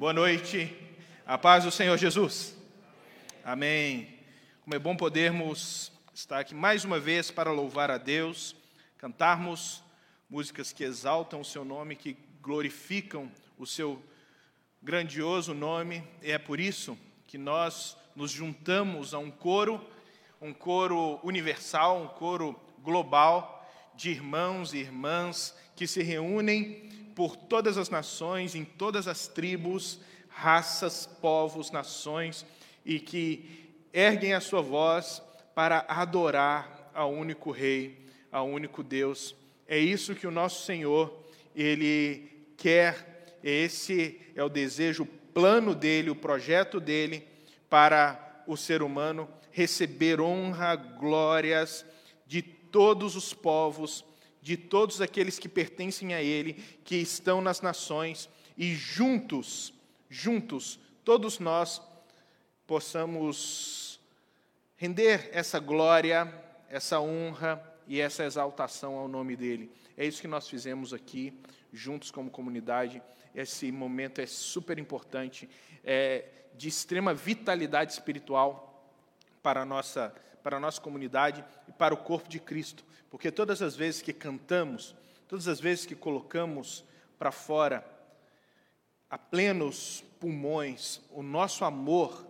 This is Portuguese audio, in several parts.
Boa noite. A paz do Senhor Jesus. Amém. Como é bom podermos estar aqui mais uma vez para louvar a Deus, cantarmos músicas que exaltam o seu nome, que glorificam o seu grandioso nome. E é por isso que nós nos juntamos a um coro, um coro universal, um coro global de irmãos e irmãs que se reúnem por todas as nações, em todas as tribos, raças, povos, nações, e que erguem a sua voz para adorar ao único Rei, ao único Deus. É isso que o nosso Senhor, Ele quer, esse é o desejo, o plano dele, o projeto dele para o ser humano, receber honra, glórias de todos os povos, de todos aqueles que pertencem a Ele, que estão nas nações, e juntos, juntos, todos nós possamos render essa glória, essa honra e essa exaltação ao nome dEle. É isso que nós fizemos aqui, juntos como comunidade. Esse momento é super importante, é de extrema vitalidade espiritual para a nossa para a nossa comunidade e para o corpo de Cristo. Porque todas as vezes que cantamos, todas as vezes que colocamos para fora, a plenos pulmões, o nosso amor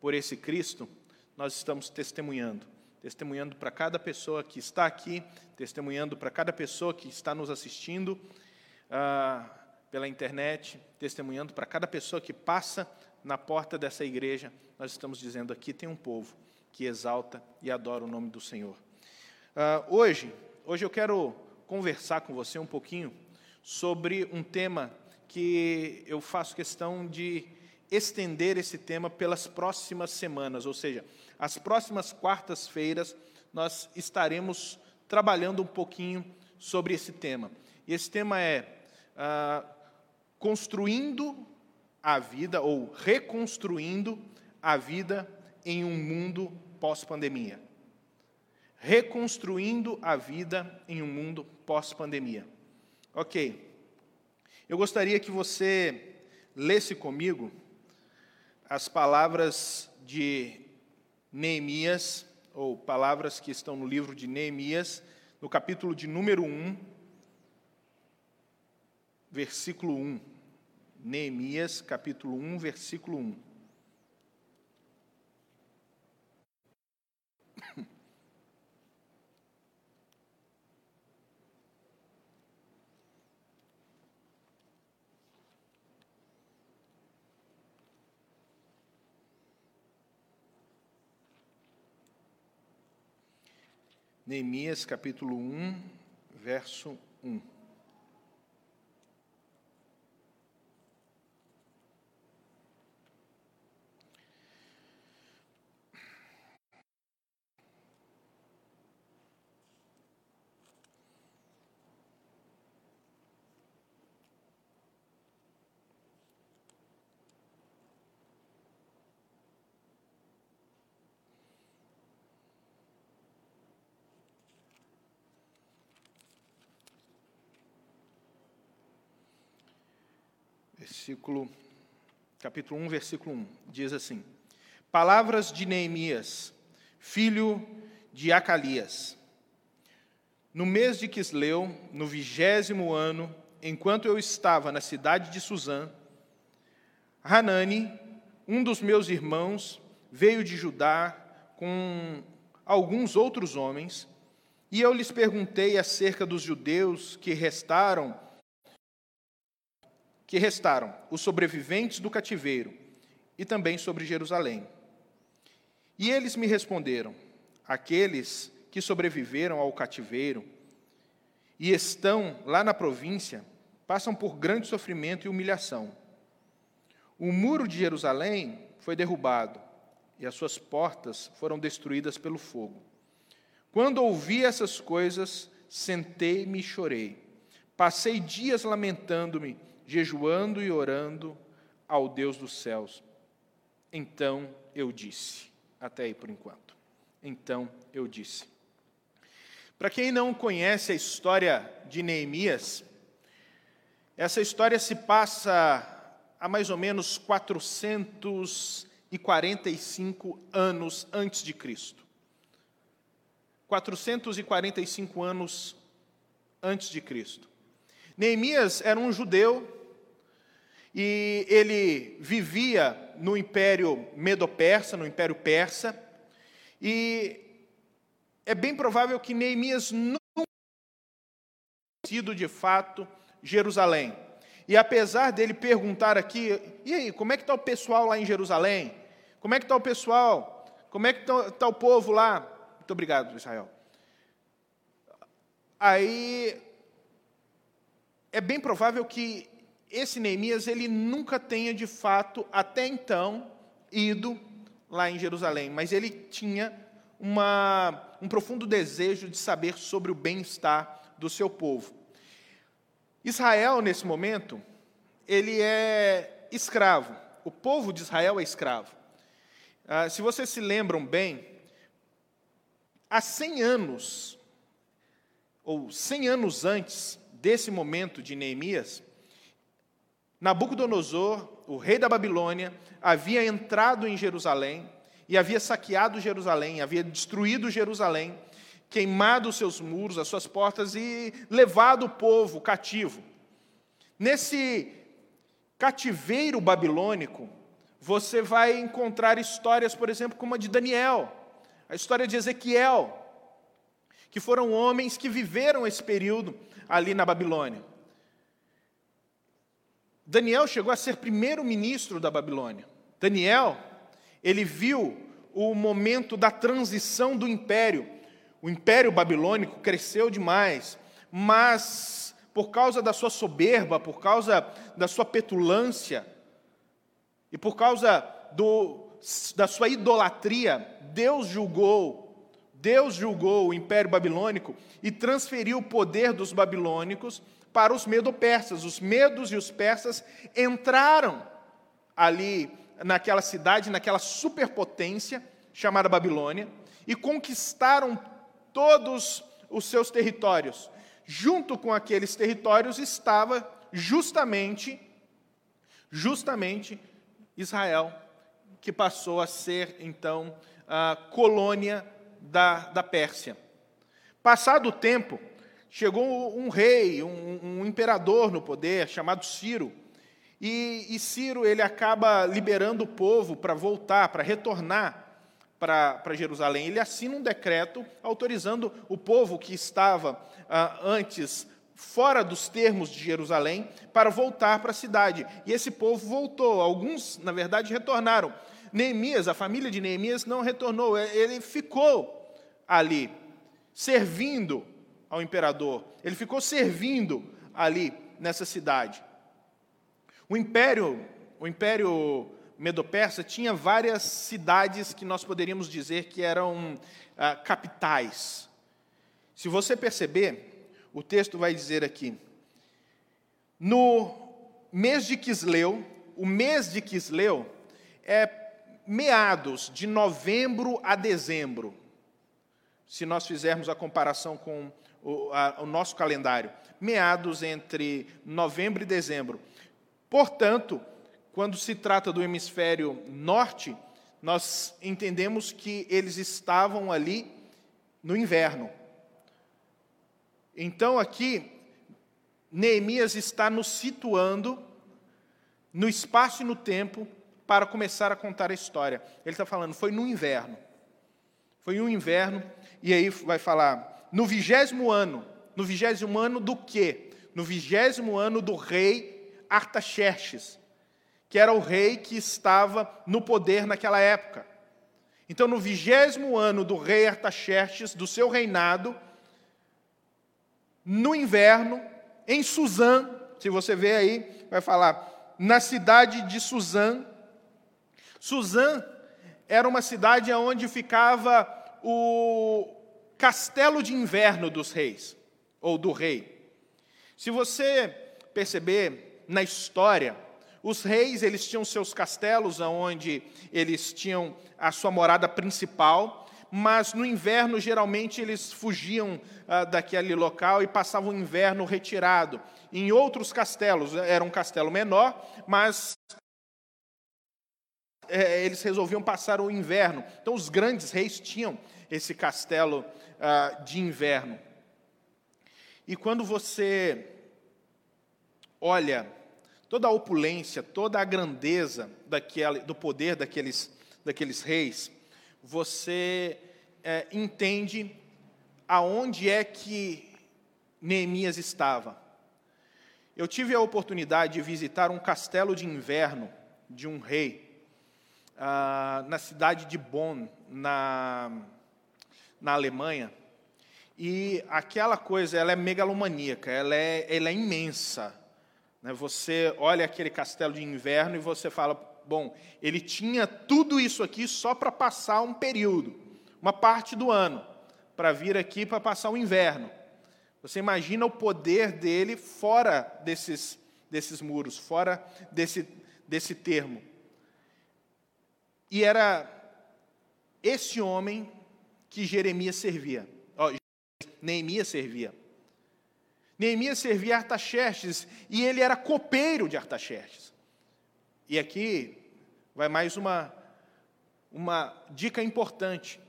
por esse Cristo, nós estamos testemunhando. Testemunhando para cada pessoa que está aqui, testemunhando para cada pessoa que está nos assistindo ah, pela internet, testemunhando para cada pessoa que passa na porta dessa igreja. Nós estamos dizendo: aqui tem um povo que exalta e adora o nome do Senhor. Uh, hoje, hoje eu quero conversar com você um pouquinho sobre um tema que eu faço questão de estender esse tema pelas próximas semanas, ou seja, as próximas quartas-feiras nós estaremos trabalhando um pouquinho sobre esse tema. E esse tema é uh, construindo a vida ou reconstruindo a vida em um mundo pós-pandemia. Reconstruindo a vida em um mundo pós-pandemia. Ok. Eu gostaria que você lesse comigo as palavras de Neemias, ou palavras que estão no livro de Neemias, no capítulo de número 1, versículo 1. Neemias, capítulo 1, versículo 1. Neemias capítulo 1, verso 1. Versículo, capítulo 1, versículo 1, diz assim: Palavras de Neemias, filho de Acalias. No mês de Quisleu, no vigésimo ano, enquanto eu estava na cidade de Suzã, Hanani, um dos meus irmãos, veio de Judá com alguns outros homens, e eu lhes perguntei acerca dos judeus que restaram que restaram, os sobreviventes do cativeiro, e também sobre Jerusalém. E eles me responderam: aqueles que sobreviveram ao cativeiro e estão lá na província passam por grande sofrimento e humilhação. O muro de Jerusalém foi derrubado e as suas portas foram destruídas pelo fogo. Quando ouvi essas coisas, sentei-me e chorei. Passei dias lamentando-me jejuando e orando ao Deus dos céus. Então eu disse, até aí por enquanto. Então eu disse. Para quem não conhece a história de Neemias, essa história se passa há mais ou menos 445 anos antes de Cristo. 445 anos antes de Cristo. Neemias era um judeu e ele vivia no Império Medo-Persa, no Império Persa, e é bem provável que Neemias não sido de fato Jerusalém. E apesar dele perguntar aqui, e aí, como é que está o pessoal lá em Jerusalém? Como é que está o pessoal? Como é que está tá o povo lá? Muito obrigado, Israel. Aí é bem provável que esse Neemias ele nunca tenha de fato até então ido lá em Jerusalém, mas ele tinha uma, um profundo desejo de saber sobre o bem-estar do seu povo. Israel, nesse momento, ele é escravo. O povo de Israel é escravo. Ah, se vocês se lembram bem, há 100 anos, ou 100 anos antes desse momento de Neemias, Nabucodonosor, o rei da Babilônia, havia entrado em Jerusalém e havia saqueado Jerusalém, havia destruído Jerusalém, queimado os seus muros, as suas portas e levado o povo cativo. Nesse cativeiro babilônico, você vai encontrar histórias, por exemplo, como a de Daniel, a história de Ezequiel, que foram homens que viveram esse período ali na Babilônia. Daniel chegou a ser primeiro-ministro da Babilônia. Daniel, ele viu o momento da transição do império. O império babilônico cresceu demais, mas por causa da sua soberba, por causa da sua petulância e por causa do, da sua idolatria, Deus julgou Deus julgou o Império Babilônico e transferiu o poder dos babilônicos para os medo-persas. Os medos e os persas entraram ali naquela cidade, naquela superpotência chamada Babilônia, e conquistaram todos os seus territórios. Junto com aqueles territórios estava justamente justamente Israel, que passou a ser então a colônia da, da Pérsia. Passado o tempo, chegou um rei, um, um imperador no poder, chamado Ciro, e, e, Ciro ele acaba liberando o povo para voltar, para retornar para Jerusalém. Ele assina um decreto autorizando o povo que estava ah, antes fora dos termos de Jerusalém para voltar para a cidade. E esse povo voltou. Alguns, na verdade, retornaram. Neemias, a família de Neemias não retornou, ele ficou ali, servindo ao imperador, ele ficou servindo ali nessa cidade. O império, o império Medo-Persa tinha várias cidades que nós poderíamos dizer que eram ah, capitais. Se você perceber, o texto vai dizer aqui: no mês de Quisleu, o mês de Quisleu é meados de novembro a dezembro, se nós fizermos a comparação com o, a, o nosso calendário, meados entre novembro e dezembro. Portanto, quando se trata do hemisfério norte, nós entendemos que eles estavam ali no inverno. Então, aqui, Neemias está nos situando no espaço e no tempo para começar a contar a história. Ele está falando, foi no inverno. Foi no inverno, e aí vai falar, no vigésimo ano. No vigésimo ano do quê? No vigésimo ano do rei Artaxerxes, que era o rei que estava no poder naquela época. Então, no vigésimo ano do rei Artaxerxes, do seu reinado, no inverno, em Suzã, se você vê aí, vai falar, na cidade de Suzã, Suzã era uma cidade onde ficava o castelo de inverno dos reis, ou do rei. Se você perceber na história, os reis eles tinham seus castelos onde eles tinham a sua morada principal, mas no inverno geralmente eles fugiam ah, daquele local e passavam o inverno retirado. Em outros castelos, era um castelo menor, mas é, eles resolviam passar o inverno. Então os grandes reis tinham esse castelo ah, de inverno. E quando você olha toda a opulência, toda a grandeza do poder daqueles, daqueles reis, você é, entende aonde é que Neemias estava. Eu tive a oportunidade de visitar um castelo de inverno de um rei ah, na cidade de Bonn, na, na Alemanha. E aquela coisa, ela é megalomaníaca, ela é, ela é imensa. Né? Você olha aquele castelo de inverno e você fala, bom, ele tinha tudo isso aqui só para passar um período, uma parte do ano, para vir aqui para passar o inverno. Você imagina o poder dele fora desses, desses muros, fora desse, desse termo. E era esse homem que Jeremias servia. Neemias servia. Neemias servia Artaxerxes e ele era copeiro de Artaxerxes. E aqui vai mais uma, uma dica importante.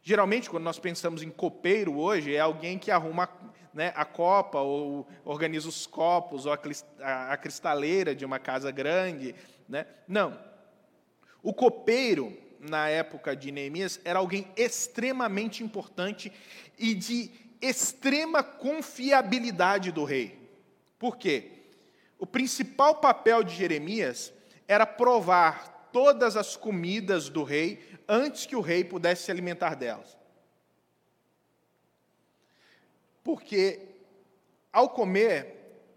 Geralmente, quando nós pensamos em copeiro hoje, é alguém que arruma né, a copa, ou organiza os copos, ou a, cristaleira de uma casa grande. Né? Não. O copeiro, na época de Neemias, era alguém extremamente importante e de extrema confiabilidade do rei. Por quê? O principal papel de Jeremias era provar todas as comidas do rei antes que o rei pudesse se alimentar delas. Porque ao comer,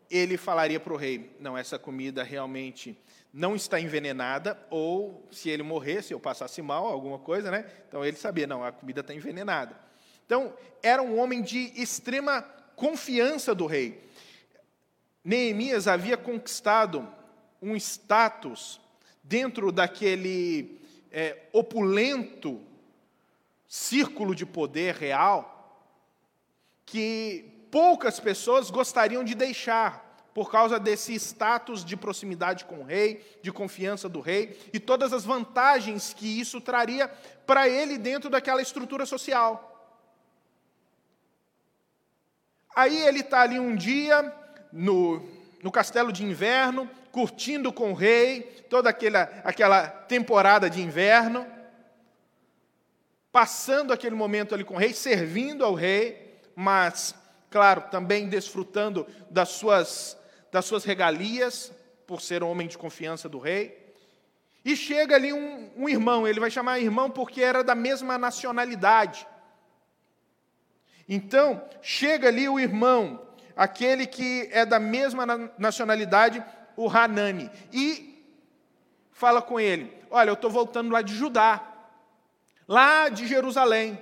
ele falaria para o rei: não, essa comida realmente não está envenenada, ou se ele morresse, ou passasse mal, alguma coisa, né? Então ele sabia: não, a comida está envenenada. Então, era um homem de extrema confiança do rei. Neemias havia conquistado um status dentro daquele é, opulento círculo de poder real que poucas pessoas gostariam de deixar por causa desse status de proximidade com o rei, de confiança do rei e todas as vantagens que isso traria para ele dentro daquela estrutura social. Aí ele está ali um dia, no, no castelo de inverno, curtindo com o rei, toda aquela, aquela temporada de inverno, passando aquele momento ali com o rei, servindo ao rei, mas, claro, também desfrutando das suas, das suas regalias, por ser um homem de confiança do rei. E chega ali um, um irmão, ele vai chamar irmão porque era da mesma nacionalidade. Então, chega ali o irmão, aquele que é da mesma nacionalidade, o Hanani, e fala com ele: Olha, eu estou voltando lá de Judá, lá de Jerusalém.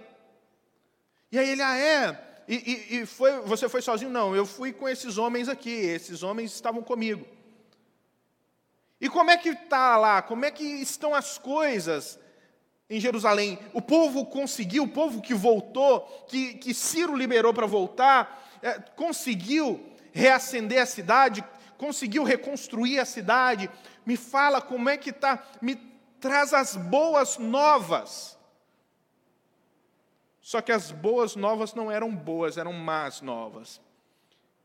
E aí ele, ah, é? E, e, e foi, você foi sozinho? Não, eu fui com esses homens aqui, esses homens estavam comigo. E como é que está lá? Como é que estão as coisas em Jerusalém. O povo conseguiu, o povo que voltou, que, que Ciro liberou para voltar, é, conseguiu reacender a cidade, conseguiu reconstruir a cidade. Me fala como é que está, me traz as boas novas. Só que as boas novas não eram boas, eram más novas.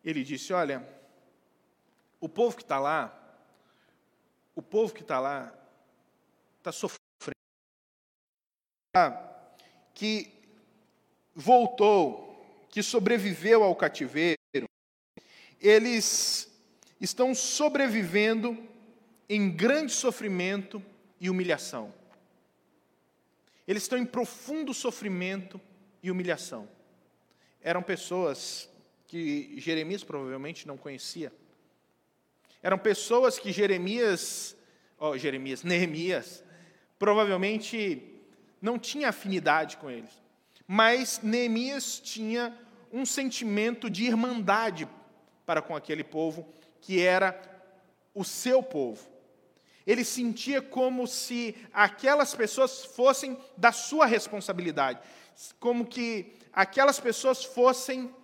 Ele disse: Olha, o povo que está lá, o povo que está lá, está sofrendo que voltou, que sobreviveu ao cativeiro, eles estão sobrevivendo em grande sofrimento e humilhação. Eles estão em profundo sofrimento e humilhação. Eram pessoas que Jeremias provavelmente não conhecia. Eram pessoas que Jeremias, oh, Jeremias, Neemias, provavelmente não tinha afinidade com eles. Mas Neemias tinha um sentimento de irmandade para com aquele povo, que era o seu povo. Ele sentia como se aquelas pessoas fossem da sua responsabilidade, como que aquelas pessoas fossem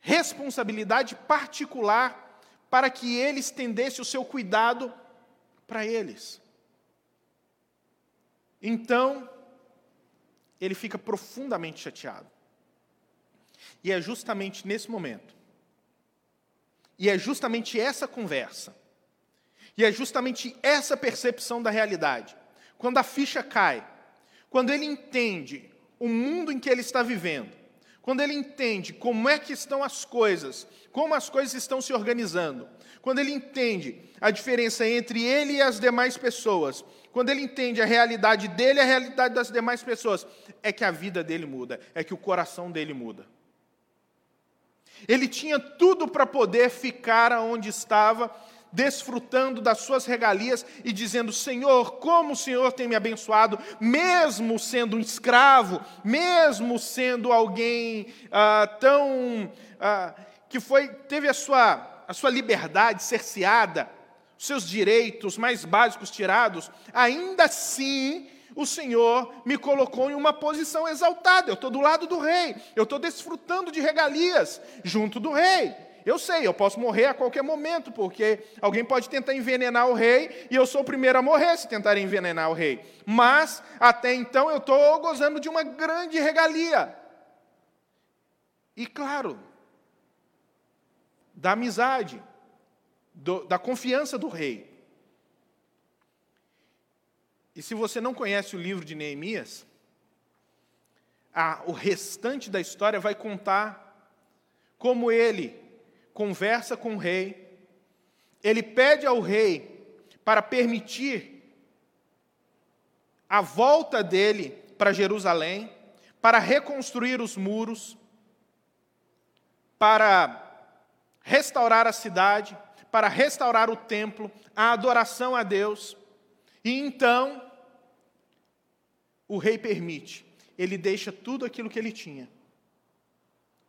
responsabilidade particular para que ele estendesse o seu cuidado para eles. Então, ele fica profundamente chateado. E é justamente nesse momento, e é justamente essa conversa, e é justamente essa percepção da realidade, quando a ficha cai, quando ele entende o mundo em que ele está vivendo, quando ele entende como é que estão as coisas, como as coisas estão se organizando, quando ele entende a diferença entre ele e as demais pessoas, quando ele entende a realidade dele e a realidade das demais pessoas, é que a vida dele muda, é que o coração dele muda. Ele tinha tudo para poder ficar onde estava, desfrutando das suas regalias e dizendo: Senhor, como o Senhor tem me abençoado, mesmo sendo um escravo, mesmo sendo alguém ah, tão. Ah, que foi, teve a sua, a sua liberdade cerceada, os seus direitos mais básicos tirados, ainda assim o Senhor me colocou em uma posição exaltada. Eu estou do lado do rei, eu estou desfrutando de regalias junto do rei. Eu sei, eu posso morrer a qualquer momento, porque alguém pode tentar envenenar o rei e eu sou o primeiro a morrer se tentarem envenenar o rei. Mas, até então, eu estou gozando de uma grande regalia. E, claro, da amizade, do, da confiança do rei. E se você não conhece o livro de Neemias, a, o restante da história vai contar como ele conversa com o rei, ele pede ao rei para permitir a volta dele para Jerusalém, para reconstruir os muros, para restaurar a cidade, para restaurar o templo, a adoração a Deus. E então, o rei permite, ele deixa tudo aquilo que ele tinha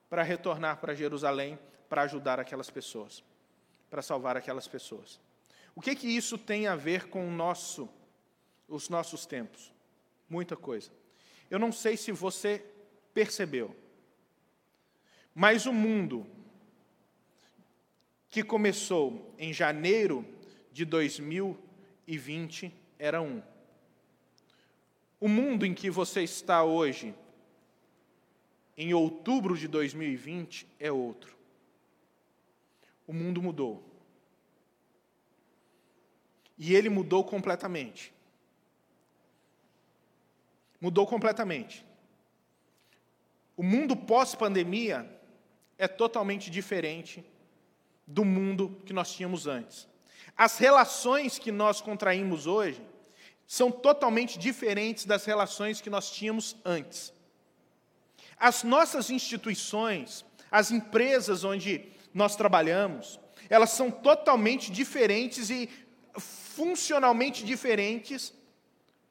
para retornar para Jerusalém para ajudar aquelas pessoas, para salvar aquelas pessoas. O que que isso tem a ver com nosso, os nossos tempos? Muita coisa. Eu não sei se você percebeu, mas o mundo que começou em janeiro de 2020 era um. O mundo em que você está hoje, em outubro de 2020, é outro. O mundo mudou. E ele mudou completamente. Mudou completamente. O mundo pós-pandemia é totalmente diferente do mundo que nós tínhamos antes. As relações que nós contraímos hoje são totalmente diferentes das relações que nós tínhamos antes. As nossas instituições, as empresas onde nós trabalhamos, elas são totalmente diferentes e funcionalmente diferentes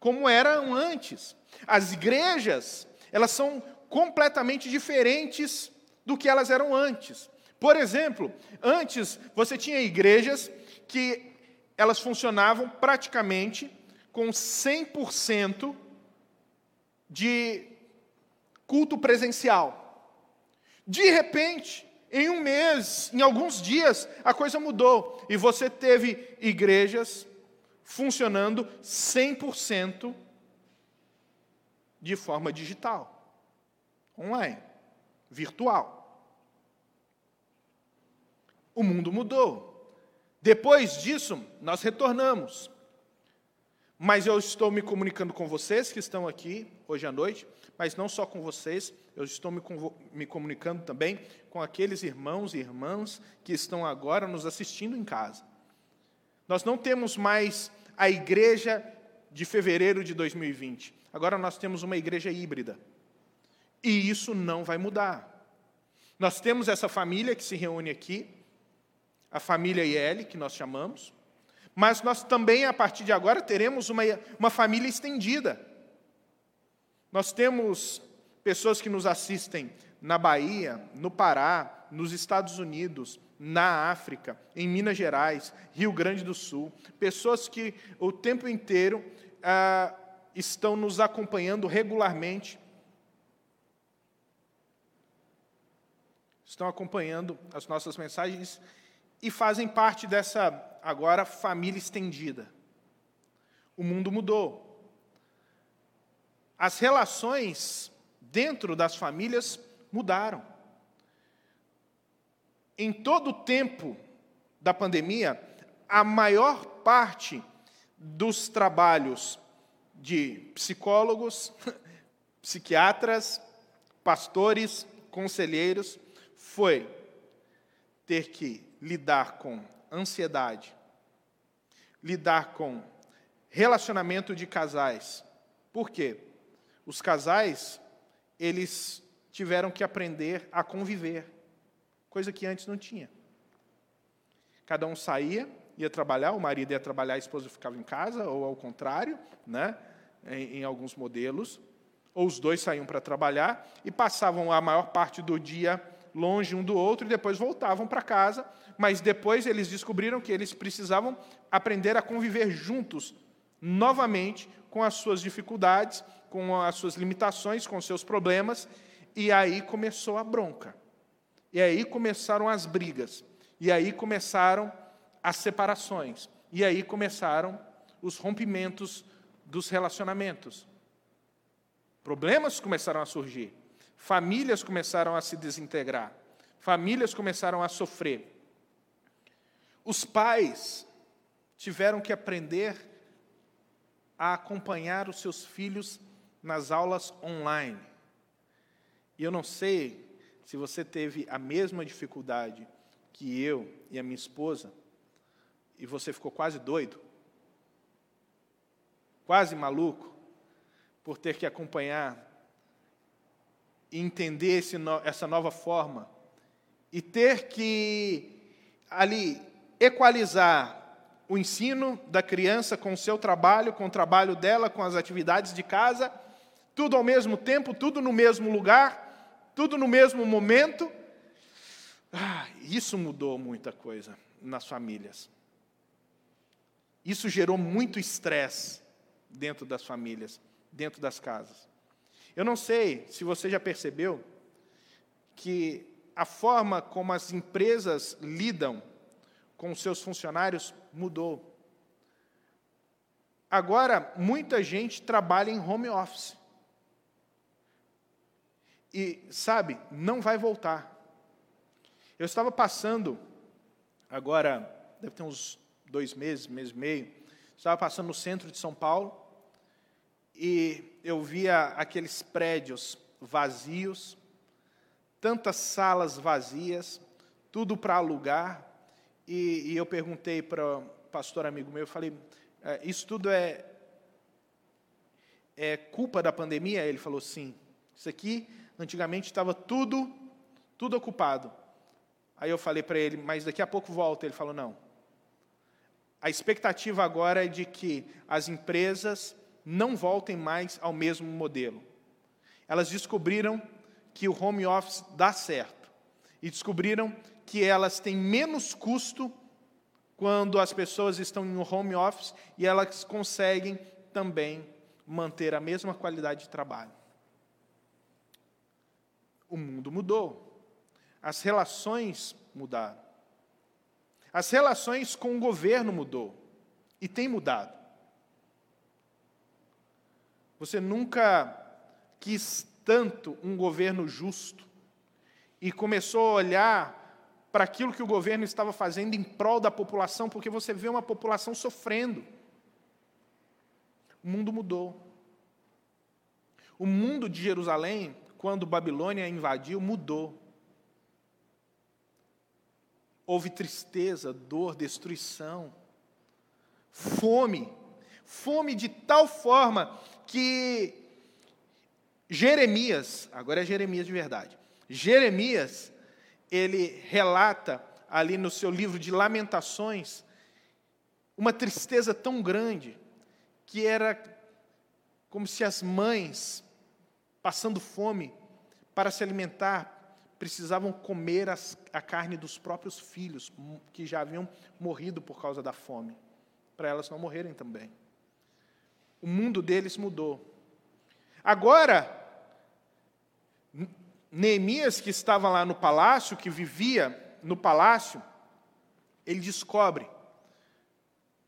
como eram antes. As igrejas, elas são completamente diferentes do que elas eram antes. Por exemplo, antes você tinha igrejas que elas funcionavam praticamente com 100% de culto presencial. De repente, em um mês, em alguns dias, a coisa mudou e você teve igrejas funcionando 100% de forma digital, online, virtual. O mundo mudou. Depois disso, nós retornamos. Mas eu estou me comunicando com vocês que estão aqui hoje à noite, mas não só com vocês, eu estou me, me comunicando também com aqueles irmãos e irmãs que estão agora nos assistindo em casa. Nós não temos mais a igreja de fevereiro de 2020. Agora nós temos uma igreja híbrida. E isso não vai mudar. Nós temos essa família que se reúne aqui, a família IL, que nós chamamos, mas nós também, a partir de agora, teremos uma, uma família estendida. Nós temos pessoas que nos assistem na Bahia, no Pará, nos Estados Unidos, na África, em Minas Gerais, Rio Grande do Sul, pessoas que o tempo inteiro ah, estão nos acompanhando regularmente, estão acompanhando as nossas mensagens e fazem parte dessa, agora, família estendida. O mundo mudou. As relações dentro das famílias mudaram. Em todo o tempo da pandemia, a maior parte dos trabalhos de psicólogos, psiquiatras, pastores, conselheiros, foi ter que lidar com ansiedade, lidar com relacionamento de casais. Por quê? Os casais, eles tiveram que aprender a conviver, coisa que antes não tinha. Cada um saía, ia trabalhar, o marido ia trabalhar, a esposa ficava em casa, ou ao contrário, né? em, em alguns modelos, ou os dois saíam para trabalhar e passavam a maior parte do dia longe um do outro e depois voltavam para casa, mas depois eles descobriram que eles precisavam aprender a conviver juntos novamente com as suas dificuldades, com as suas limitações, com os seus problemas, e aí começou a bronca. E aí começaram as brigas. E aí começaram as separações. E aí começaram os rompimentos dos relacionamentos. Problemas começaram a surgir. Famílias começaram a se desintegrar. Famílias começaram a sofrer. Os pais tiveram que aprender a acompanhar os seus filhos nas aulas online. E eu não sei se você teve a mesma dificuldade que eu e a minha esposa, e você ficou quase doido, quase maluco, por ter que acompanhar e entender esse, essa nova forma, e ter que ali equalizar o ensino da criança com o seu trabalho, com o trabalho dela, com as atividades de casa, tudo ao mesmo tempo, tudo no mesmo lugar, tudo no mesmo momento. Ah, isso mudou muita coisa nas famílias. Isso gerou muito estresse dentro das famílias, dentro das casas. Eu não sei se você já percebeu que a forma como as empresas lidam com seus funcionários mudou. Agora, muita gente trabalha em home office. E, sabe, não vai voltar. Eu estava passando, agora, deve ter uns dois meses, mês e meio, estava passando no centro de São Paulo, e eu via aqueles prédios vazios, tantas salas vazias, tudo para alugar, e, e, eu perguntei para o pastor amigo meu, eu falei, é, isso tudo é, é culpa da pandemia? Ele falou, sim. Isso aqui, antigamente, estava tudo, tudo ocupado. Aí eu falei para ele, mas daqui a pouco volta. Ele falou, não. A expectativa agora é de que as empresas não voltem mais ao mesmo modelo. Elas descobriram que o home office dá certo. E descobriram que elas têm menos custo quando as pessoas estão em home office e elas conseguem também manter a mesma qualidade de trabalho. O mundo mudou. As relações mudaram. As relações com o governo mudou e tem mudado. Você nunca quis tanto um governo justo e começou a olhar para aquilo que o governo estava fazendo em prol da população, porque você vê uma população sofrendo. O mundo mudou. O mundo de Jerusalém, quando Babilônia invadiu, mudou. Houve tristeza, dor, destruição, fome. Fome de tal forma que Jeremias, agora é Jeremias de verdade, Jeremias, ele relata ali no seu livro de Lamentações uma tristeza tão grande que era como se as mães, passando fome para se alimentar, precisavam comer as, a carne dos próprios filhos, que já haviam morrido por causa da fome, para elas não morrerem também. O mundo deles mudou. Agora, Neemias, que estava lá no palácio, que vivia no palácio, ele descobre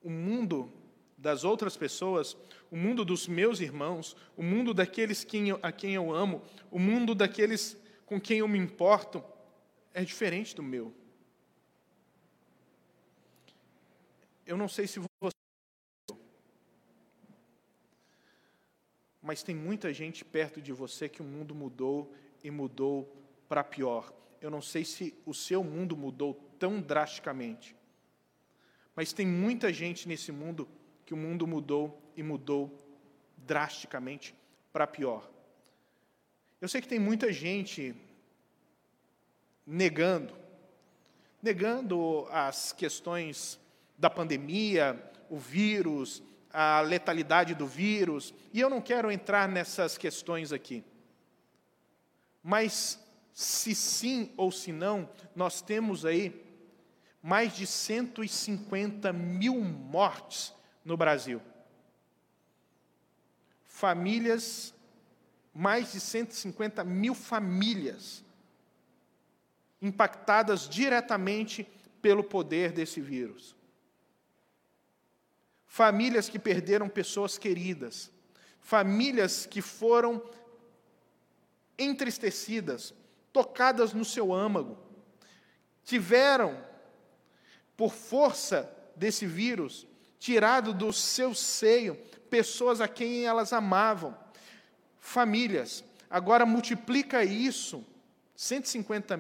o mundo das outras pessoas, o mundo dos meus irmãos, o mundo daqueles a quem eu amo, o mundo daqueles com quem eu me importo, é diferente do meu. Eu não sei se você. Mas tem muita gente perto de você que o mundo mudou e mudou para pior. Eu não sei se o seu mundo mudou tão drasticamente. Mas tem muita gente nesse mundo que o mundo mudou e mudou drasticamente para pior. Eu sei que tem muita gente negando, negando as questões da pandemia, o vírus, a letalidade do vírus, e eu não quero entrar nessas questões aqui. Mas se sim ou se não, nós temos aí mais de 150 mil mortes no Brasil. Famílias, mais de 150 mil famílias impactadas diretamente pelo poder desse vírus. Famílias que perderam pessoas queridas, famílias que foram entristecidas, tocadas no seu âmago, tiveram, por força desse vírus, tirado do seu seio pessoas a quem elas amavam, famílias. Agora multiplica isso, 150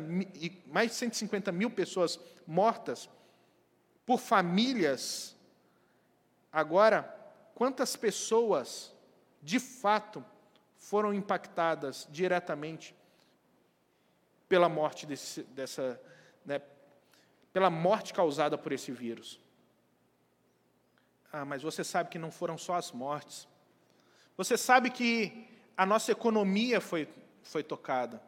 mais de 150 mil pessoas mortas por famílias. Agora, quantas pessoas de fato foram impactadas diretamente pela morte desse, dessa, né, pela morte causada por esse vírus. Ah, mas você sabe que não foram só as mortes. Você sabe que a nossa economia foi, foi tocada.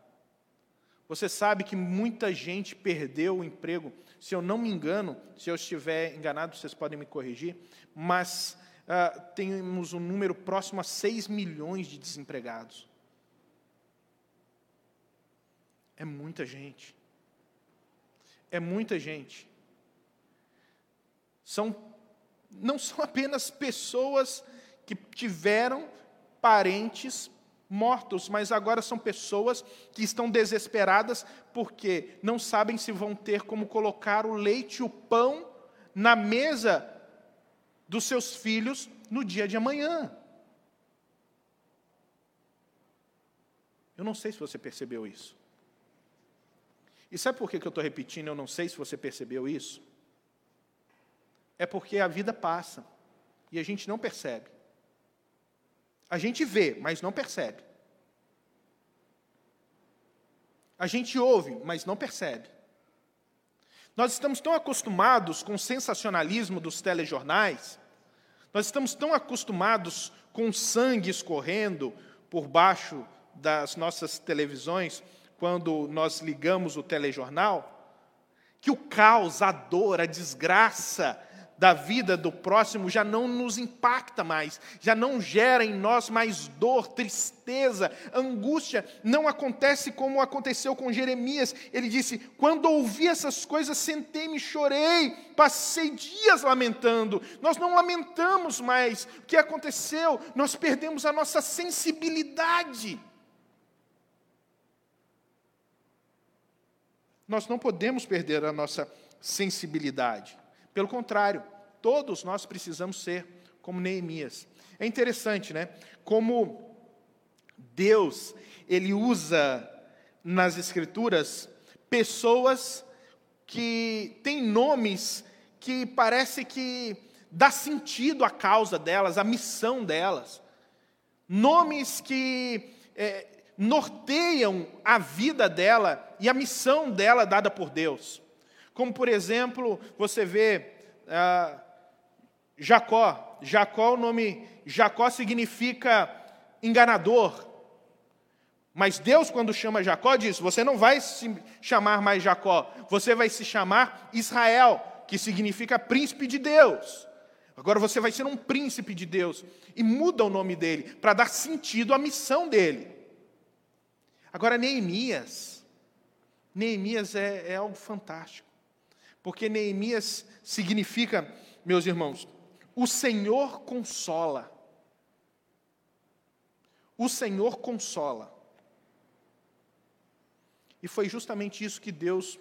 Você sabe que muita gente perdeu o emprego. Se eu não me engano, se eu estiver enganado, vocês podem me corrigir, mas ah, temos um número próximo a 6 milhões de desempregados. É muita gente. É muita gente. São não são apenas pessoas que tiveram parentes mortos, mas agora são pessoas que estão desesperadas porque não sabem se vão ter como colocar o leite e o pão na mesa dos seus filhos no dia de amanhã. Eu não sei se você percebeu isso. E sabe por que eu estou repetindo? Eu não sei se você percebeu isso. É porque a vida passa e a gente não percebe. A gente vê, mas não percebe. A gente ouve, mas não percebe. Nós estamos tão acostumados com o sensacionalismo dos telejornais, nós estamos tão acostumados com sangue escorrendo por baixo das nossas televisões, quando nós ligamos o telejornal, que o caos, a dor, a desgraça da vida do próximo já não nos impacta mais, já não gera em nós mais dor, tristeza, angústia. Não acontece como aconteceu com Jeremias. Ele disse: Quando ouvi essas coisas, sentei-me chorei, passei dias lamentando. Nós não lamentamos mais o que aconteceu, nós perdemos a nossa sensibilidade. Nós não podemos perder a nossa sensibilidade. Pelo contrário, todos nós precisamos ser como Neemias. É interessante, né? Como Deus, ele usa nas escrituras pessoas que têm nomes que parece que dá sentido à causa delas, à missão delas. Nomes que é, norteiam a vida dela e a missão dela dada por Deus. Como, por exemplo, você vê ah, Jacó. Jacó, o nome Jacó significa enganador. Mas Deus, quando chama Jacó, diz: Você não vai se chamar mais Jacó, você vai se chamar Israel, que significa príncipe de Deus. Agora você vai ser um príncipe de Deus. E muda o nome dele, para dar sentido à missão dele. Agora, Neemias. Neemias é, é algo fantástico. Porque Neemias significa, meus irmãos, o Senhor consola. O Senhor consola. E foi justamente isso que Deus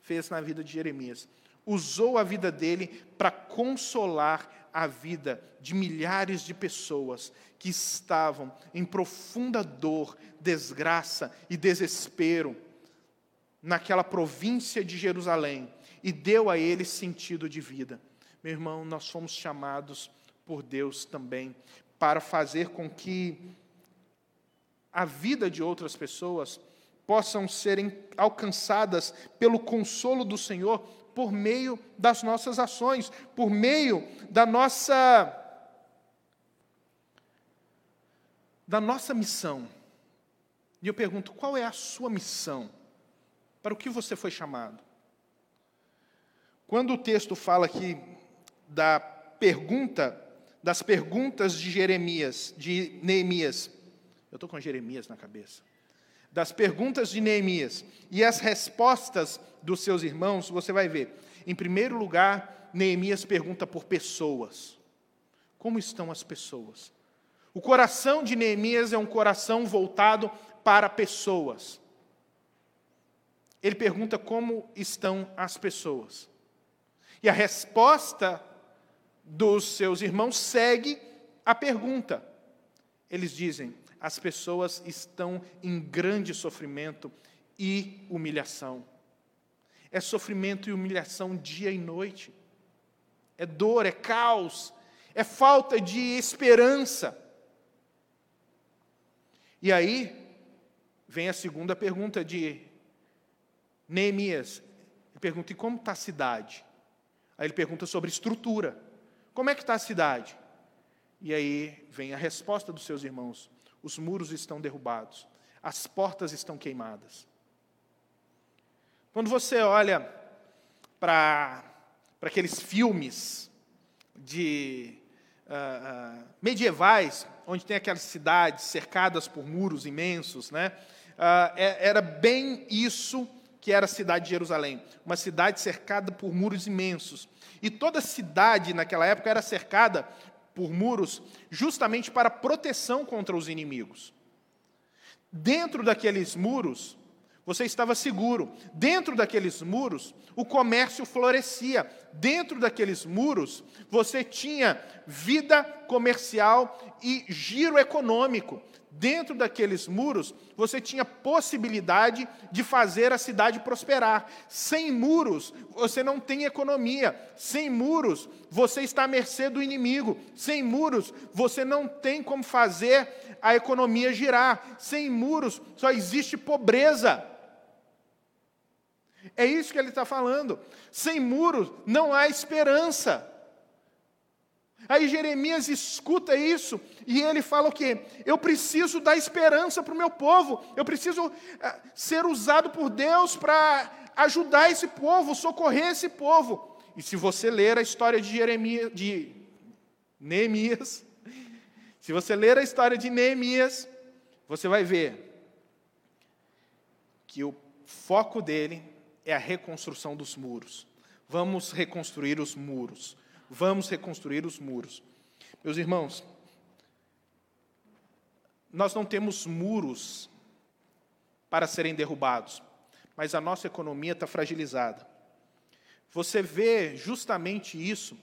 fez na vida de Jeremias. Usou a vida dele para consolar a vida de milhares de pessoas que estavam em profunda dor, desgraça e desespero naquela província de Jerusalém e deu a eles sentido de vida. Meu irmão, nós fomos chamados por Deus também para fazer com que a vida de outras pessoas possam serem alcançadas pelo consolo do Senhor por meio das nossas ações, por meio da nossa da nossa missão. E eu pergunto, qual é a sua missão? Para o que você foi chamado? Quando o texto fala aqui da pergunta, das perguntas de Jeremias, de Neemias, eu estou com Jeremias na cabeça das perguntas de Neemias e as respostas dos seus irmãos, você vai ver. Em primeiro lugar, Neemias pergunta por pessoas. Como estão as pessoas? O coração de Neemias é um coração voltado para pessoas. Ele pergunta como estão as pessoas. E a resposta dos seus irmãos segue a pergunta. Eles dizem: as pessoas estão em grande sofrimento e humilhação. É sofrimento e humilhação dia e noite. É dor, é caos, é falta de esperança. E aí vem a segunda pergunta de Neemias. Pergunta: e como está a cidade? Aí ele pergunta sobre estrutura. Como é que está a cidade? E aí vem a resposta dos seus irmãos: os muros estão derrubados, as portas estão queimadas. Quando você olha para aqueles filmes de uh, uh, medievais, onde tem aquelas cidades cercadas por muros imensos, né? Uh, era bem isso que era a cidade de Jerusalém, uma cidade cercada por muros imensos. E toda cidade naquela época era cercada por muros justamente para proteção contra os inimigos. Dentro daqueles muros, você estava seguro. Dentro daqueles muros, o comércio florescia. Dentro daqueles muros, você tinha vida comercial e giro econômico dentro daqueles muros, você tinha possibilidade de fazer a cidade prosperar. Sem muros, você não tem economia. Sem muros, você está à mercê do inimigo. Sem muros, você não tem como fazer a economia girar. Sem muros, só existe pobreza. É isso que ele está falando. Sem muros, não há esperança. Aí Jeremias escuta isso e ele fala o quê? Eu preciso dar esperança para o meu povo, eu preciso eh, ser usado por Deus para ajudar esse povo, socorrer esse povo. E se você ler a história de Jeremias, de Neemias, se você ler a história de Neemias, você vai ver que o foco dele é a reconstrução dos muros. Vamos reconstruir os muros vamos reconstruir os muros. Meus irmãos, nós não temos muros para serem derrubados, mas a nossa economia está fragilizada. Você vê justamente isso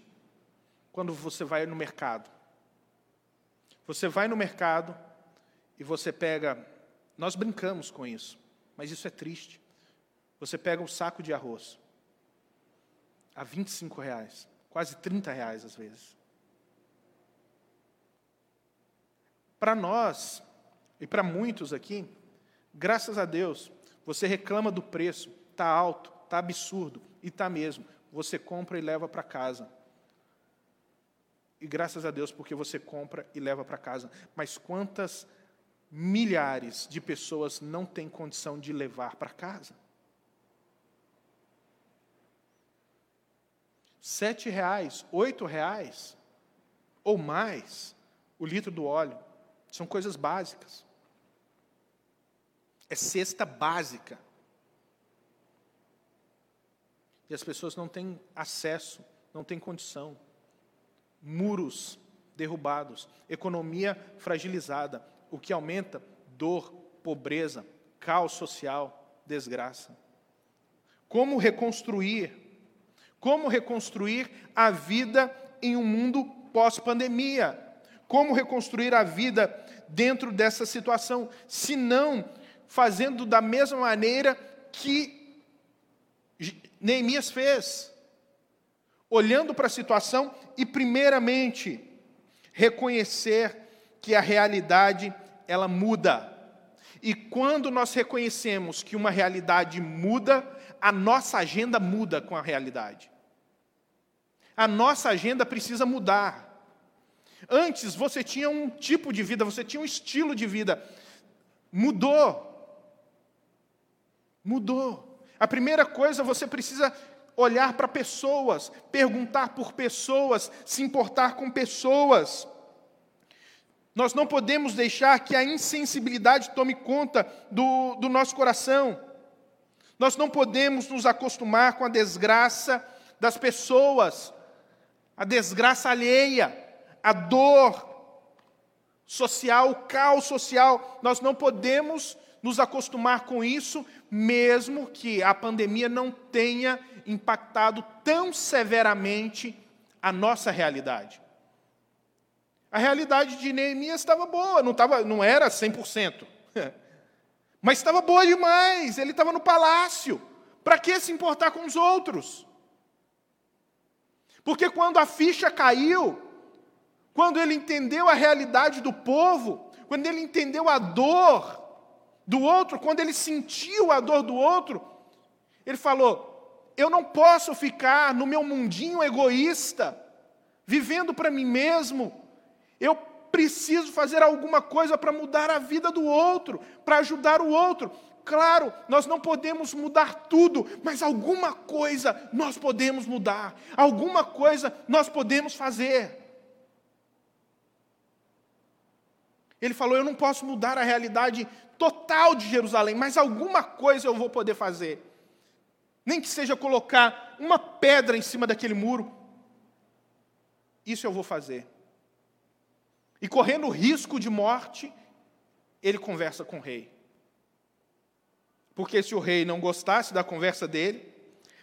quando você vai no mercado. Você vai no mercado e você pega. Nós brincamos com isso, mas isso é triste. Você pega um saco de arroz a 25 reais quase 30 reais às vezes. Para nós, e para muitos aqui, graças a Deus, você reclama do preço, está alto, está absurdo, e está mesmo. Você compra e leva para casa. E graças a Deus porque você compra e leva para casa. Mas quantas milhares de pessoas não têm condição de levar para casa. Sete reais, oito reais ou mais o litro do óleo. São coisas básicas. É cesta básica. E as pessoas não têm acesso, não têm condição. Muros derrubados, economia fragilizada, o que aumenta dor, pobreza, caos social, desgraça. Como reconstruir? Como reconstruir a vida em um mundo pós-pandemia? Como reconstruir a vida dentro dessa situação, se não fazendo da mesma maneira que Neemias fez? Olhando para a situação e, primeiramente, reconhecer que a realidade ela muda. E quando nós reconhecemos que uma realidade muda, a nossa agenda muda com a realidade. A nossa agenda precisa mudar. Antes você tinha um tipo de vida, você tinha um estilo de vida. Mudou. Mudou. A primeira coisa, você precisa olhar para pessoas, perguntar por pessoas, se importar com pessoas. Nós não podemos deixar que a insensibilidade tome conta do, do nosso coração. Nós não podemos nos acostumar com a desgraça das pessoas, a desgraça alheia, a dor social, o caos social. Nós não podemos nos acostumar com isso, mesmo que a pandemia não tenha impactado tão severamente a nossa realidade. A realidade de Neemias estava boa, não, estava, não era 100%. Mas estava boa demais, ele estava no palácio. Para que se importar com os outros? Porque quando a ficha caiu, quando ele entendeu a realidade do povo, quando ele entendeu a dor do outro, quando ele sentiu a dor do outro, ele falou: Eu não posso ficar no meu mundinho egoísta, vivendo para mim mesmo, eu preciso fazer alguma coisa para mudar a vida do outro, para ajudar o outro. Claro, nós não podemos mudar tudo, mas alguma coisa nós podemos mudar, alguma coisa nós podemos fazer. Ele falou: Eu não posso mudar a realidade total de Jerusalém, mas alguma coisa eu vou poder fazer. Nem que seja colocar uma pedra em cima daquele muro. Isso eu vou fazer. E correndo risco de morte, ele conversa com o rei. Porque se o rei não gostasse da conversa dele,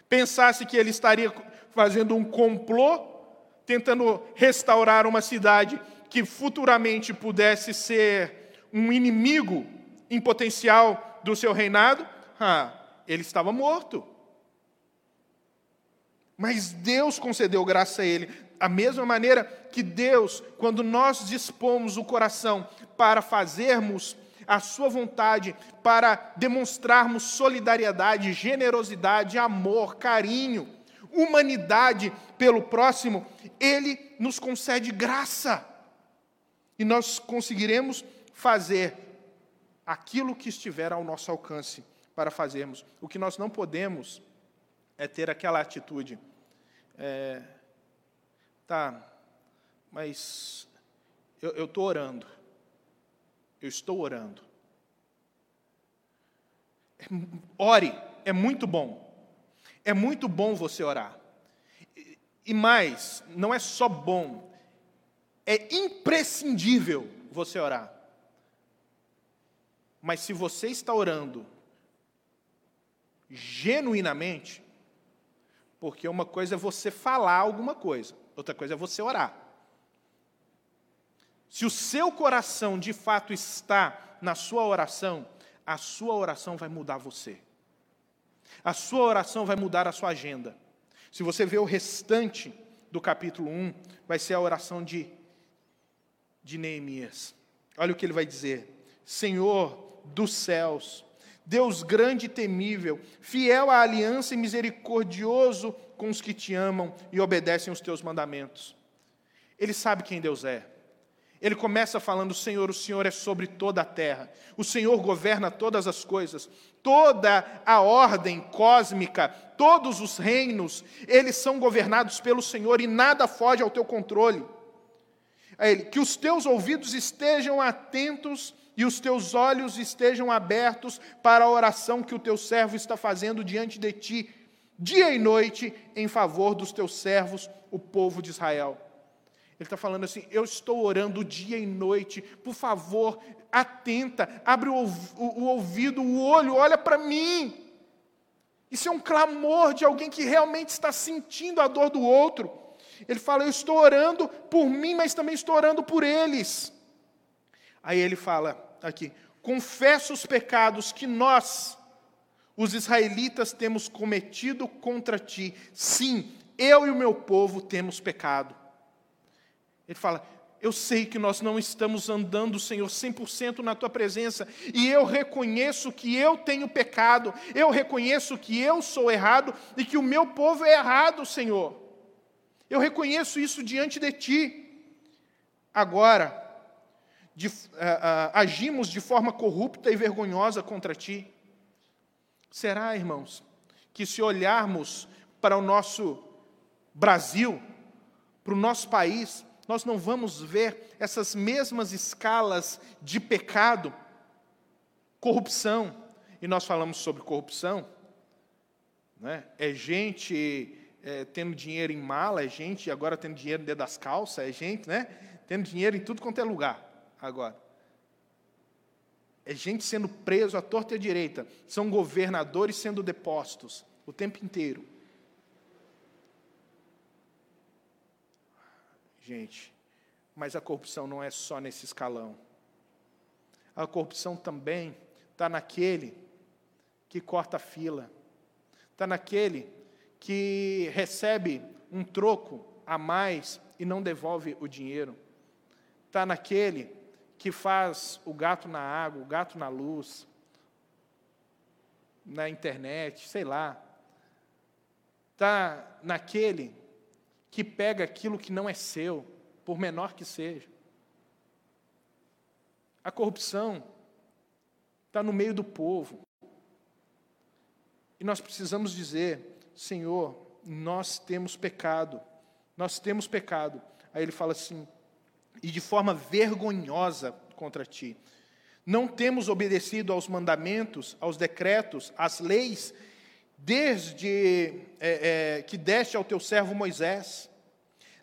pensasse que ele estaria fazendo um complô, tentando restaurar uma cidade que futuramente pudesse ser um inimigo em potencial do seu reinado, ah, ele estava morto. Mas Deus concedeu graça a ele a mesma maneira que Deus, quando nós dispomos o coração para fazermos a Sua vontade, para demonstrarmos solidariedade, generosidade, amor, carinho, humanidade pelo próximo, Ele nos concede graça. E nós conseguiremos fazer aquilo que estiver ao nosso alcance para fazermos. O que nós não podemos é ter aquela atitude. É, Tá, mas eu estou orando. Eu estou orando. É, ore, é muito bom. É muito bom você orar. E, e mais, não é só bom, é imprescindível você orar. Mas se você está orando genuinamente, porque uma coisa é você falar alguma coisa, outra coisa é você orar. Se o seu coração de fato está na sua oração, a sua oração vai mudar você. A sua oração vai mudar a sua agenda. Se você vê o restante do capítulo 1, vai ser a oração de, de Neemias. Olha o que ele vai dizer: Senhor dos céus, Deus grande e temível, fiel à aliança e misericordioso com os que te amam e obedecem os teus mandamentos. Ele sabe quem Deus é. Ele começa falando: Senhor, o Senhor é sobre toda a terra, o Senhor governa todas as coisas, toda a ordem cósmica, todos os reinos, eles são governados pelo Senhor e nada foge ao teu controle. Ele, que os teus ouvidos estejam atentos e os teus olhos estejam abertos para a oração que o teu servo está fazendo diante de ti, dia e noite, em favor dos teus servos, o povo de Israel. Ele está falando assim: eu estou orando dia e noite, por favor, atenta, abre o, o, o ouvido, o olho, olha para mim. Isso é um clamor de alguém que realmente está sentindo a dor do outro. Ele fala: Eu estou orando por mim, mas também estou orando por eles. Aí ele fala aqui: Confesso os pecados que nós, os israelitas, temos cometido contra ti. Sim, eu e o meu povo temos pecado. Ele fala: Eu sei que nós não estamos andando, Senhor, 100% na tua presença, e eu reconheço que eu tenho pecado, eu reconheço que eu sou errado e que o meu povo é errado, Senhor. Eu reconheço isso diante de ti. Agora, de, uh, uh, agimos de forma corrupta e vergonhosa contra ti. Será, irmãos, que se olharmos para o nosso Brasil, para o nosso país, nós não vamos ver essas mesmas escalas de pecado, corrupção. E nós falamos sobre corrupção, né? é gente é, tendo dinheiro em mala, é gente agora tendo dinheiro dentro das calças, é gente né? tendo dinheiro em tudo quanto é lugar agora. É gente sendo preso à torta e à direita, são governadores sendo depostos o tempo inteiro. Gente, mas a corrupção não é só nesse escalão. A corrupção também está naquele que corta a fila, está naquele que recebe um troco a mais e não devolve o dinheiro, está naquele que faz o gato na água, o gato na luz, na internet, sei lá, está naquele que pega aquilo que não é seu, por menor que seja. A corrupção está no meio do povo. E nós precisamos dizer: Senhor, nós temos pecado, nós temos pecado. Aí ele fala assim, e de forma vergonhosa contra ti. Não temos obedecido aos mandamentos, aos decretos, às leis desde é, é, que deste ao teu servo Moisés.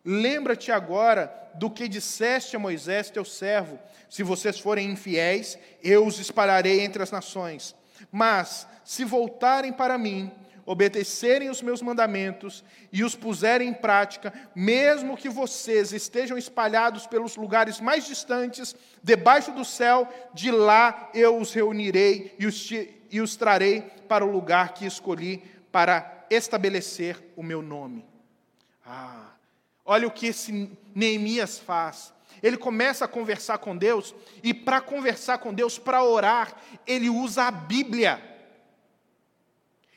Lembra-te agora do que disseste a Moisés, teu servo: se vocês forem infiéis, eu os espalharei entre as nações. Mas, se voltarem para mim, obedecerem os meus mandamentos e os puserem em prática, mesmo que vocês estejam espalhados pelos lugares mais distantes, debaixo do céu, de lá eu os reunirei e os, e os trarei para o lugar que escolhi para estabelecer o meu nome. Ah, olha o que esse Neemias faz. Ele começa a conversar com Deus, e para conversar com Deus, para orar, ele usa a Bíblia.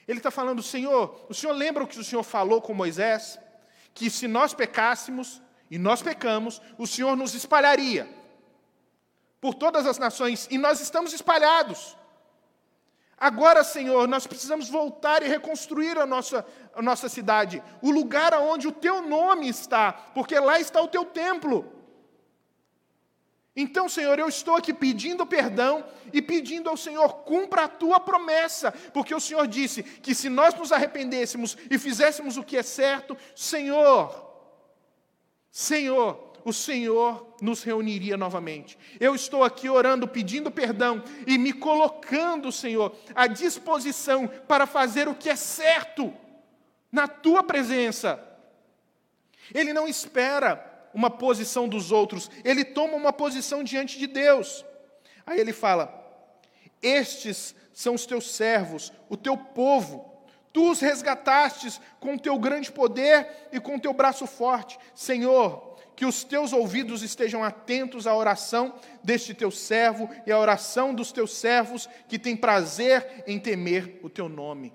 Ele está falando, Senhor, o Senhor lembra o que o Senhor falou com Moisés? Que se nós pecássemos, e nós pecamos, o Senhor nos espalharia por todas as nações, e nós estamos espalhados. Agora, Senhor, nós precisamos voltar e reconstruir a nossa, a nossa cidade, o lugar onde o teu nome está, porque lá está o teu templo. Então, Senhor, eu estou aqui pedindo perdão e pedindo ao Senhor, cumpra a tua promessa, porque o Senhor disse que se nós nos arrependêssemos e fizéssemos o que é certo, Senhor, Senhor, o Senhor nos reuniria novamente. Eu estou aqui orando, pedindo perdão e me colocando, Senhor, à disposição para fazer o que é certo na tua presença. Ele não espera uma posição dos outros, ele toma uma posição diante de Deus. Aí ele fala: Estes são os teus servos, o teu povo. Tu os resgatastes com o teu grande poder e com o teu braço forte. Senhor, que os teus ouvidos estejam atentos à oração deste teu servo e à oração dos teus servos que têm prazer em temer o teu nome.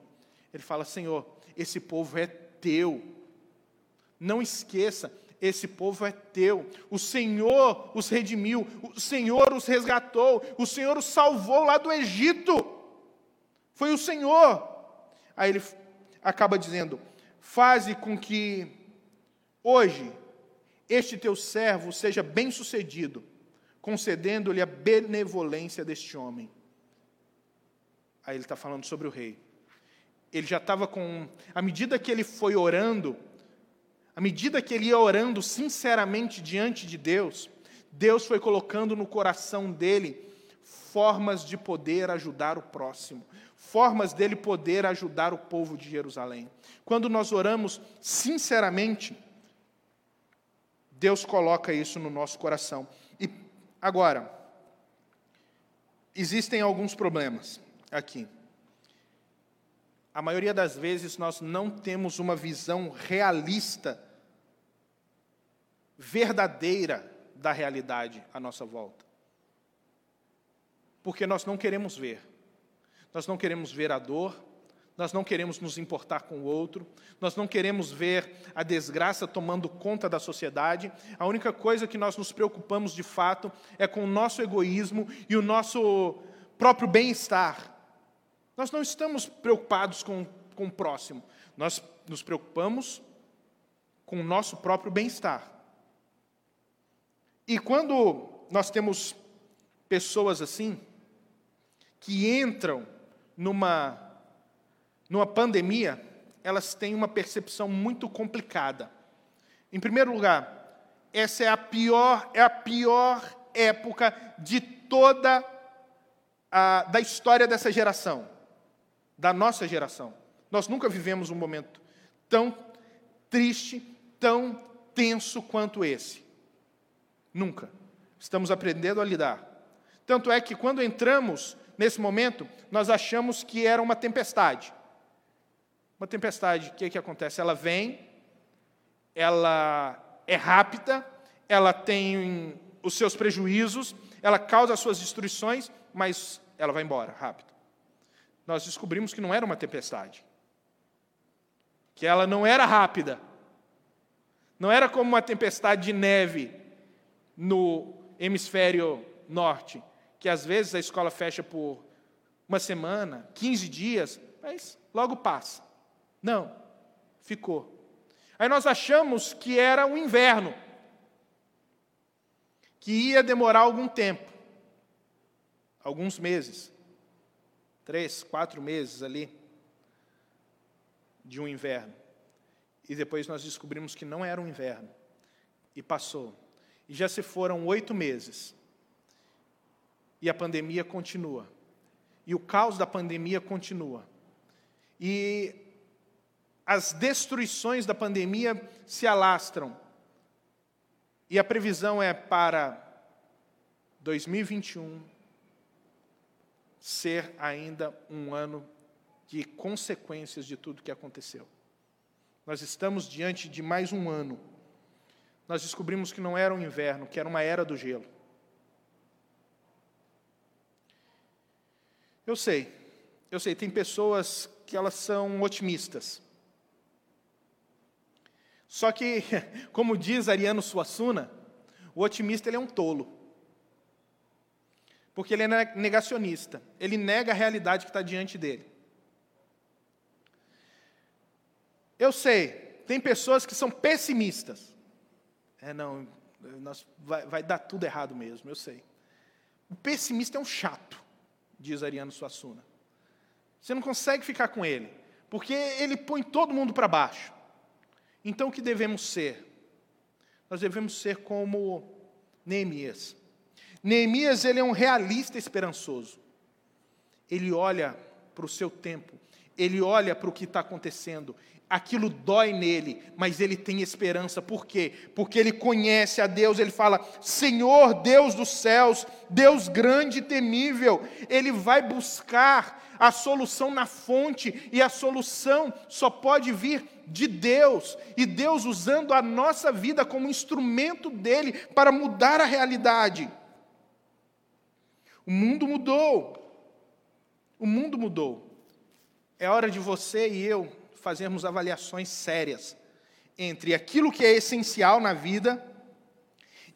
Ele fala: Senhor, esse povo é teu. Não esqueça, esse povo é teu. O Senhor os redimiu, o Senhor os resgatou, o Senhor os salvou lá do Egito. Foi o Senhor. Aí ele acaba dizendo: Faze com que hoje este teu servo seja bem-sucedido, concedendo-lhe a benevolência deste homem. Aí ele está falando sobre o rei. Ele já estava com. À medida que ele foi orando, à medida que ele ia orando sinceramente diante de Deus, Deus foi colocando no coração dele formas de poder ajudar o próximo, formas dele poder ajudar o povo de Jerusalém. Quando nós oramos sinceramente, Deus coloca isso no nosso coração. E agora, existem alguns problemas aqui. A maioria das vezes nós não temos uma visão realista verdadeira da realidade à nossa volta. Porque nós não queremos ver. Nós não queremos ver a dor, nós não queremos nos importar com o outro, nós não queremos ver a desgraça tomando conta da sociedade. A única coisa que nós nos preocupamos de fato é com o nosso egoísmo e o nosso próprio bem-estar. Nós não estamos preocupados com, com o próximo, nós nos preocupamos com o nosso próprio bem-estar. E quando nós temos pessoas assim, que entram numa, numa pandemia, elas têm uma percepção muito complicada. Em primeiro lugar, essa é a pior, é a pior época de toda a da história dessa geração, da nossa geração. Nós nunca vivemos um momento tão triste, tão tenso quanto esse. Nunca. Estamos aprendendo a lidar. Tanto é que quando entramos nesse momento, nós achamos que era uma tempestade. Uma tempestade, o que, que acontece? Ela vem, ela é rápida, ela tem os seus prejuízos, ela causa as suas destruições, mas ela vai embora rápido. Nós descobrimos que não era uma tempestade, que ela não era rápida, não era como uma tempestade de neve no hemisfério norte, que às vezes a escola fecha por uma semana, 15 dias, mas logo passa. Não, ficou. Aí nós achamos que era o inverno, que ia demorar algum tempo, alguns meses, três, quatro meses ali, de um inverno. E depois nós descobrimos que não era um inverno, e passou. E já se foram oito meses. E a pandemia continua. E o caos da pandemia continua. E as destruições da pandemia se alastram. E a previsão é para 2021 ser ainda um ano de consequências de tudo que aconteceu. Nós estamos diante de mais um ano nós descobrimos que não era um inverno, que era uma era do gelo. Eu sei, eu sei, tem pessoas que elas são otimistas. Só que, como diz Ariano Suassuna, o otimista ele é um tolo. Porque ele é negacionista. Ele nega a realidade que está diante dele. Eu sei, tem pessoas que são pessimistas. É, não, nós, vai, vai dar tudo errado mesmo, eu sei. O pessimista é um chato, diz Ariano Suassuna. Você não consegue ficar com ele, porque ele põe todo mundo para baixo. Então, o que devemos ser? Nós devemos ser como Neemias. Neemias ele é um realista esperançoso. Ele olha para o seu tempo, ele olha para o que está acontecendo, aquilo dói nele, mas ele tem esperança. Por quê? Porque ele conhece a Deus, ele fala: Senhor, Deus dos céus, Deus grande e temível. Ele vai buscar a solução na fonte, e a solução só pode vir de Deus, e Deus usando a nossa vida como instrumento dele para mudar a realidade. O mundo mudou. O mundo mudou. É hora de você e eu fazermos avaliações sérias entre aquilo que é essencial na vida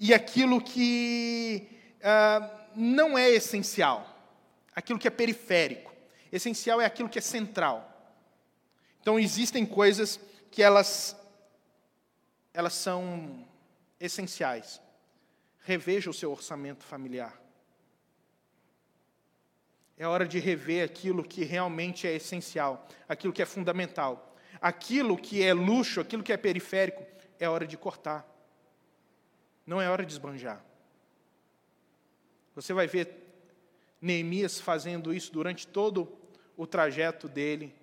e aquilo que uh, não é essencial, aquilo que é periférico. Essencial é aquilo que é central. Então existem coisas que elas elas são essenciais. Reveja o seu orçamento familiar. É hora de rever aquilo que realmente é essencial, aquilo que é fundamental. Aquilo que é luxo, aquilo que é periférico, é hora de cortar. Não é hora de esbanjar. Você vai ver Neemias fazendo isso durante todo o trajeto dele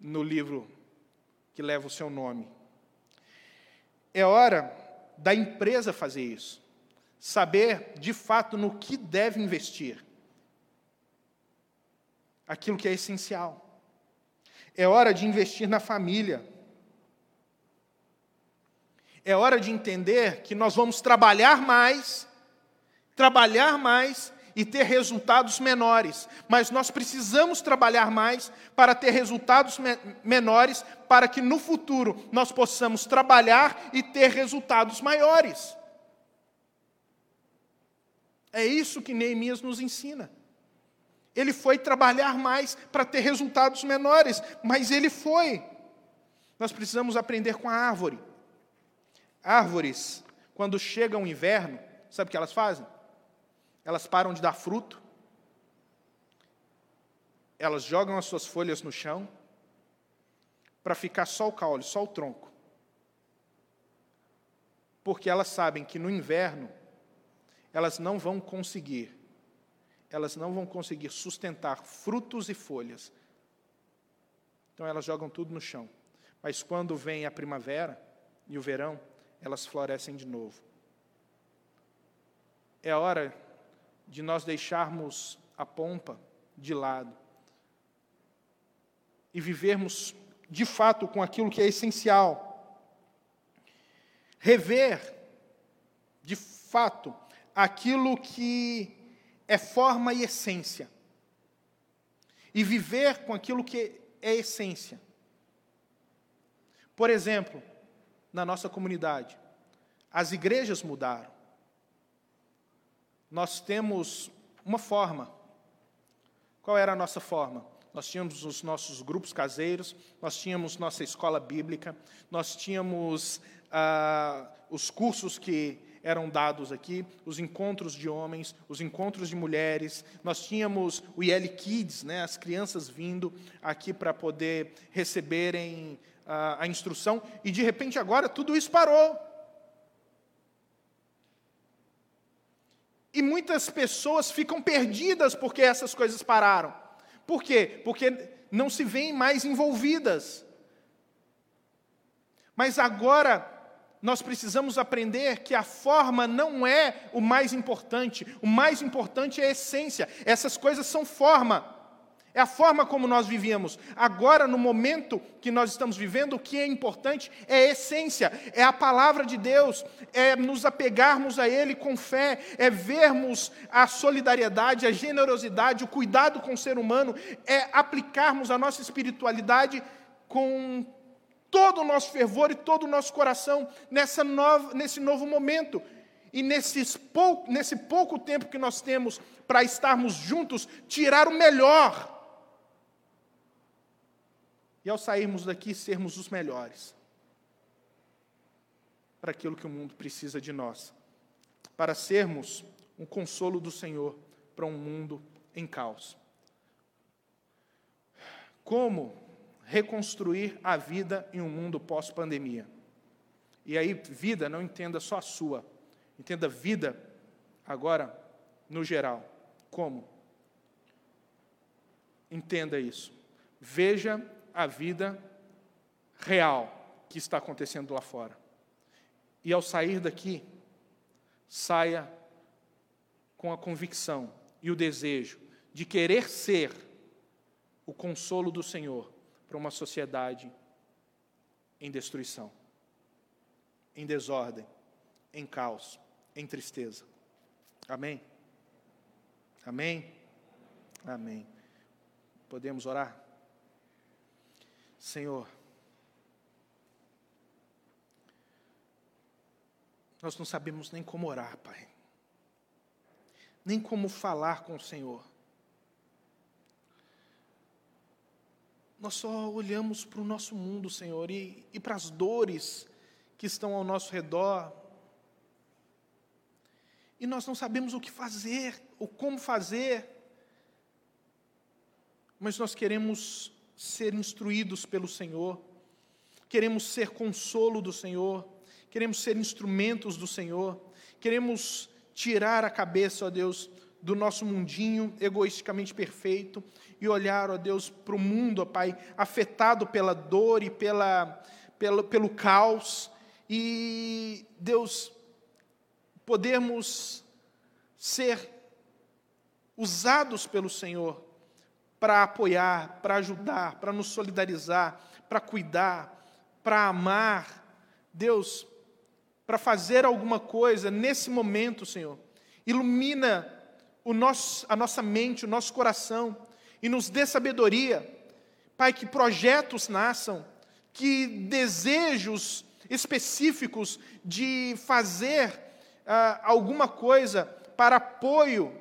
no livro que leva o seu nome. É hora da empresa fazer isso. Saber, de fato, no que deve investir. Aquilo que é essencial. É hora de investir na família. É hora de entender que nós vamos trabalhar mais trabalhar mais e ter resultados menores, mas nós precisamos trabalhar mais para ter resultados me menores, para que no futuro nós possamos trabalhar e ter resultados maiores. É isso que Neemias nos ensina. Ele foi trabalhar mais para ter resultados menores, mas ele foi. Nós precisamos aprender com a árvore. Árvores, quando chega o inverno, sabe o que elas fazem? elas param de dar fruto, elas jogam as suas folhas no chão, para ficar só o caule, só o tronco. Porque elas sabem que no inverno, elas não vão conseguir, elas não vão conseguir sustentar frutos e folhas. Então elas jogam tudo no chão. Mas quando vem a primavera e o verão, elas florescem de novo. É hora de nós deixarmos a pompa de lado e vivermos de fato com aquilo que é essencial. Rever, de fato, aquilo que é forma e essência. E viver com aquilo que é essência. Por exemplo, na nossa comunidade, as igrejas mudaram nós temos uma forma. Qual era a nossa forma? Nós tínhamos os nossos grupos caseiros, nós tínhamos nossa escola bíblica, nós tínhamos ah, os cursos que eram dados aqui, os encontros de homens, os encontros de mulheres, nós tínhamos o IL Kids, né, as crianças vindo aqui para poder receberem ah, a instrução, e de repente agora tudo isso parou. E muitas pessoas ficam perdidas porque essas coisas pararam. Por quê? Porque não se veem mais envolvidas. Mas agora nós precisamos aprender que a forma não é o mais importante, o mais importante é a essência. Essas coisas são forma. É a forma como nós vivíamos. Agora, no momento que nós estamos vivendo, o que é importante é a essência, é a palavra de Deus, é nos apegarmos a Ele com fé, é vermos a solidariedade, a generosidade, o cuidado com o ser humano, é aplicarmos a nossa espiritualidade com todo o nosso fervor e todo o nosso coração nessa nova, nesse novo momento. E nesses pou, nesse pouco tempo que nós temos para estarmos juntos, tirar o melhor e ao sairmos daqui, sermos os melhores para aquilo que o mundo precisa de nós, para sermos um consolo do Senhor para um mundo em caos. Como reconstruir a vida em um mundo pós-pandemia? E aí, vida, não entenda só a sua, entenda vida agora no geral. Como? Entenda isso. Veja a vida real que está acontecendo lá fora. E ao sair daqui, saia com a convicção e o desejo de querer ser o consolo do Senhor para uma sociedade em destruição, em desordem, em caos, em tristeza. Amém? Amém? Amém. Podemos orar? Senhor, Nós não sabemos nem como orar, Pai. Nem como falar com o Senhor. Nós só olhamos para o nosso mundo, Senhor, e, e para as dores que estão ao nosso redor. E nós não sabemos o que fazer, ou como fazer. Mas nós queremos ser instruídos pelo Senhor, queremos ser consolo do Senhor, queremos ser instrumentos do Senhor, queremos tirar a cabeça, ó Deus, do nosso mundinho egoisticamente perfeito e olhar, ó Deus, para o mundo, ó Pai, afetado pela dor e pela, pelo, pelo caos, e, Deus, podemos ser usados pelo Senhor para apoiar, para ajudar, para nos solidarizar, para cuidar, para amar. Deus, para fazer alguma coisa nesse momento, Senhor. Ilumina o nosso, a nossa mente, o nosso coração e nos dê sabedoria. Pai, que projetos nasçam, que desejos específicos de fazer ah, alguma coisa para apoio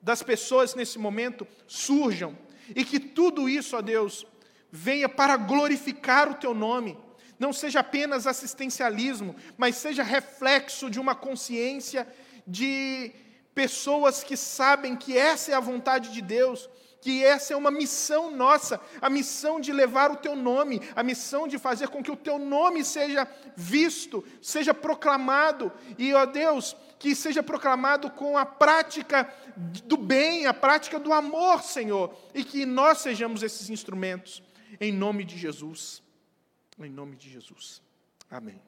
das pessoas nesse momento surjam. E que tudo isso, ó Deus, venha para glorificar o Teu nome. Não seja apenas assistencialismo, mas seja reflexo de uma consciência de pessoas que sabem que essa é a vontade de Deus, que essa é uma missão nossa, a missão de levar o teu nome, a missão de fazer com que o teu nome seja visto, seja proclamado, e, ó Deus, que seja proclamado com a prática do bem, a prática do amor, Senhor, e que nós sejamos esses instrumentos, em nome de Jesus. Em nome de Jesus. Amém.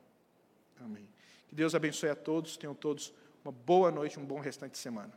Amém. Que Deus abençoe a todos, tenham todos uma boa noite, um bom restante de semana.